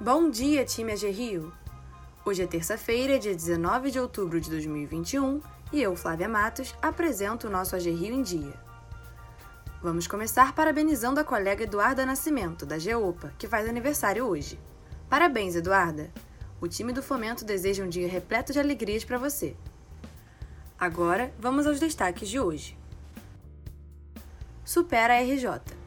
Bom dia, time AG Rio! Hoje é terça-feira, dia 19 de outubro de 2021, e eu, Flávia Matos, apresento o nosso AG Rio em Dia. Vamos começar parabenizando a colega Eduarda Nascimento, da GEOPA, que faz aniversário hoje. Parabéns, Eduarda! O time do Fomento deseja um dia repleto de alegrias para você. Agora, vamos aos destaques de hoje. Supera a RJ.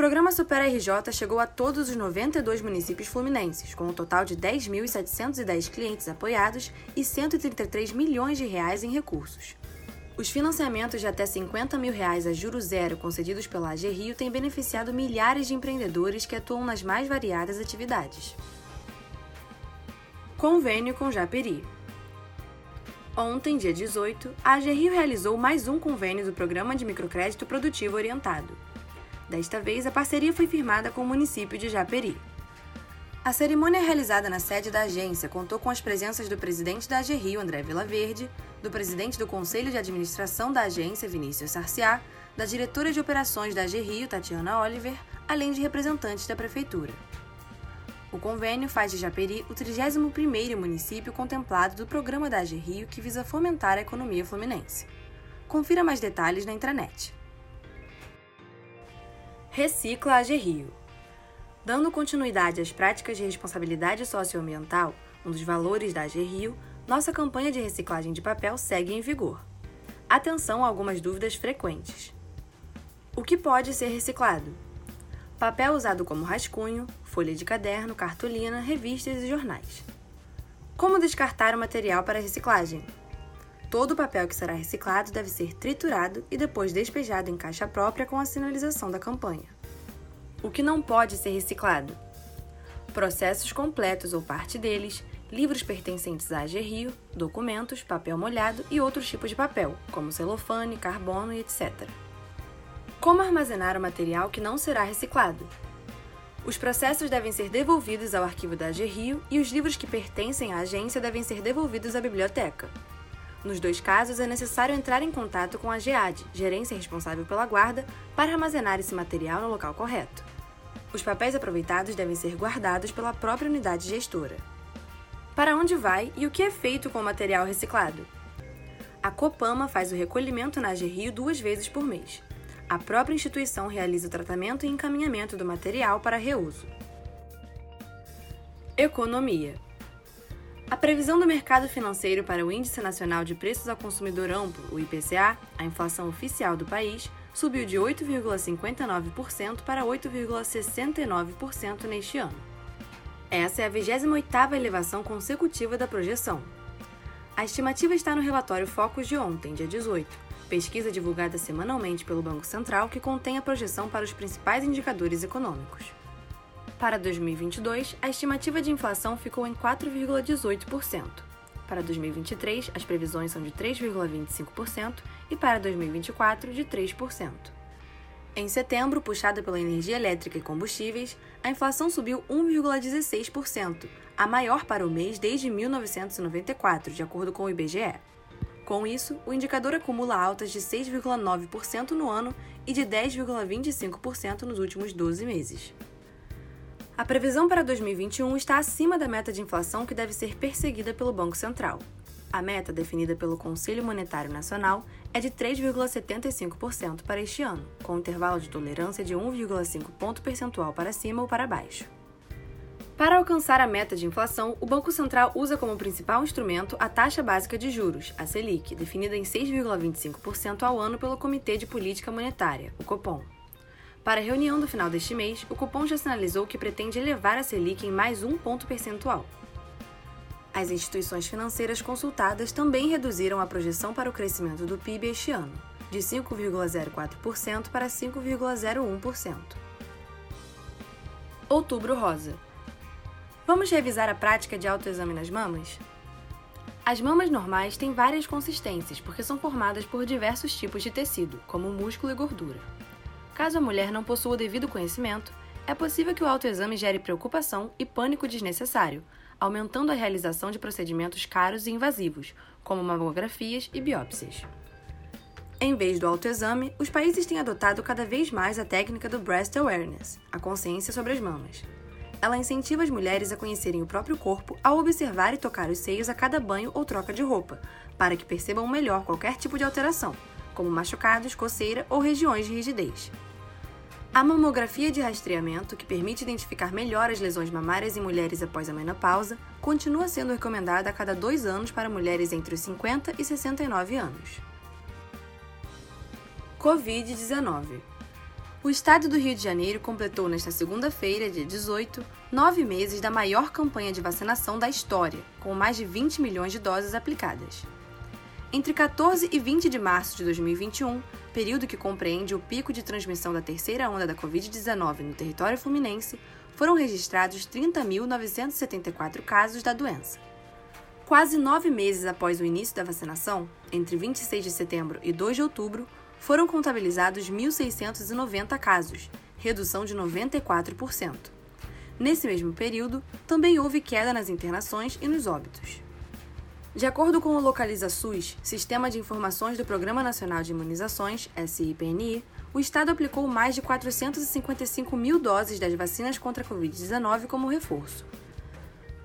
O programa Supera RJ chegou a todos os 92 municípios fluminenses, com um total de 10.710 clientes apoiados e 133 milhões de reais em recursos. Os financiamentos de até 50 mil reais a juro zero concedidos pela AG Rio têm beneficiado milhares de empreendedores que atuam nas mais variadas atividades. Convênio com Japeri. Ontem, dia 18, a AG Rio realizou mais um convênio do Programa de Microcrédito Produtivo Orientado. Desta vez, a parceria foi firmada com o município de Japeri. A cerimônia realizada na sede da agência contou com as presenças do presidente da AG Rio, André Vilaverde, do presidente do Conselho de Administração da agência, Vinícius Sarciá, da diretora de operações da AG Rio, Tatiana Oliver, além de representantes da prefeitura. O convênio faz de Japeri o 31º município contemplado do programa da AG Rio que visa fomentar a economia fluminense. Confira mais detalhes na intranet. Recicla AG Rio. Dando continuidade às práticas de responsabilidade socioambiental, um dos valores da Rio, nossa campanha de reciclagem de papel segue em vigor. Atenção a algumas dúvidas frequentes. O que pode ser reciclado? Papel usado como rascunho, folha de caderno, cartolina, revistas e jornais. Como descartar o material para reciclagem? Todo o papel que será reciclado deve ser triturado e depois despejado em caixa própria com a sinalização da campanha. O que não pode ser reciclado? Processos completos ou parte deles, livros pertencentes à AG Rio, documentos, papel molhado e outros tipos de papel, como celofane, carbono e etc. Como armazenar o material que não será reciclado? Os processos devem ser devolvidos ao arquivo da AG Rio e os livros que pertencem à agência devem ser devolvidos à biblioteca. Nos dois casos, é necessário entrar em contato com a GEAD, gerência responsável pela guarda, para armazenar esse material no local correto. Os papéis aproveitados devem ser guardados pela própria unidade gestora. Para onde vai e o que é feito com o material reciclado? A Copama faz o recolhimento na Rio duas vezes por mês. A própria instituição realiza o tratamento e encaminhamento do material para reuso. Economia. A previsão do mercado financeiro para o Índice Nacional de Preços ao Consumidor Amplo, o IPCA, a inflação oficial do país, subiu de 8,59% para 8,69% neste ano. Essa é a 28ª elevação consecutiva da projeção. A estimativa está no relatório Focus de ontem, dia 18, pesquisa divulgada semanalmente pelo Banco Central que contém a projeção para os principais indicadores econômicos. Para 2022, a estimativa de inflação ficou em 4,18%. Para 2023, as previsões são de 3,25% e para 2024, de 3%. Em setembro, puxada pela energia elétrica e combustíveis, a inflação subiu 1,16%, a maior para o mês desde 1994, de acordo com o IBGE. Com isso, o indicador acumula altas de 6,9% no ano e de 10,25% nos últimos 12 meses. A previsão para 2021 está acima da meta de inflação que deve ser perseguida pelo Banco Central. A meta, definida pelo Conselho Monetário Nacional, é de 3,75% para este ano, com intervalo de tolerância de 1,5 ponto percentual para cima ou para baixo. Para alcançar a meta de inflação, o Banco Central usa como principal instrumento a taxa básica de juros, a Selic, definida em 6,25% ao ano pelo Comitê de Política Monetária, o Copom. Para a reunião do final deste mês, o cupom já sinalizou que pretende elevar a Selic em mais um ponto percentual. As instituições financeiras consultadas também reduziram a projeção para o crescimento do PIB este ano, de 5,04% para 5,01%. Outubro Rosa. Vamos revisar a prática de autoexame nas mamas? As mamas normais têm várias consistências porque são formadas por diversos tipos de tecido, como músculo e gordura. Caso a mulher não possua o devido conhecimento, é possível que o autoexame gere preocupação e pânico desnecessário, aumentando a realização de procedimentos caros e invasivos, como mamografias e biópsias. Em vez do autoexame, os países têm adotado cada vez mais a técnica do breast awareness, a consciência sobre as mamas. ela incentiva as mulheres a conhecerem o próprio corpo ao observar e tocar os seios a cada banho ou troca de roupa, para que percebam melhor qualquer tipo de alteração, como machucados, coceira ou regiões de rigidez. A mamografia de rastreamento, que permite identificar melhor as lesões mamárias em mulheres após a menopausa, continua sendo recomendada a cada dois anos para mulheres entre os 50 e 69 anos. Covid-19 O estado do Rio de Janeiro completou nesta segunda-feira, dia 18, nove meses da maior campanha de vacinação da história, com mais de 20 milhões de doses aplicadas. Entre 14 e 20 de março de 2021, período que compreende o pico de transmissão da terceira onda da Covid-19 no território fluminense, foram registrados 30.974 casos da doença. Quase nove meses após o início da vacinação, entre 26 de setembro e 2 de outubro, foram contabilizados 1.690 casos, redução de 94%. Nesse mesmo período, também houve queda nas internações e nos óbitos. De acordo com o Localiza SUS, Sistema de Informações do Programa Nacional de Imunizações, SIPNI, o Estado aplicou mais de 455 mil doses das vacinas contra a Covid-19 como reforço.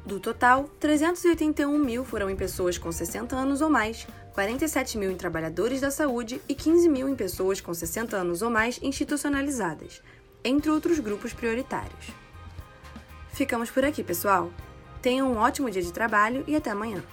Do total, 381 mil foram em pessoas com 60 anos ou mais, 47 mil em trabalhadores da saúde e 15 mil em pessoas com 60 anos ou mais institucionalizadas, entre outros grupos prioritários. Ficamos por aqui, pessoal. Tenham um ótimo dia de trabalho e até amanhã.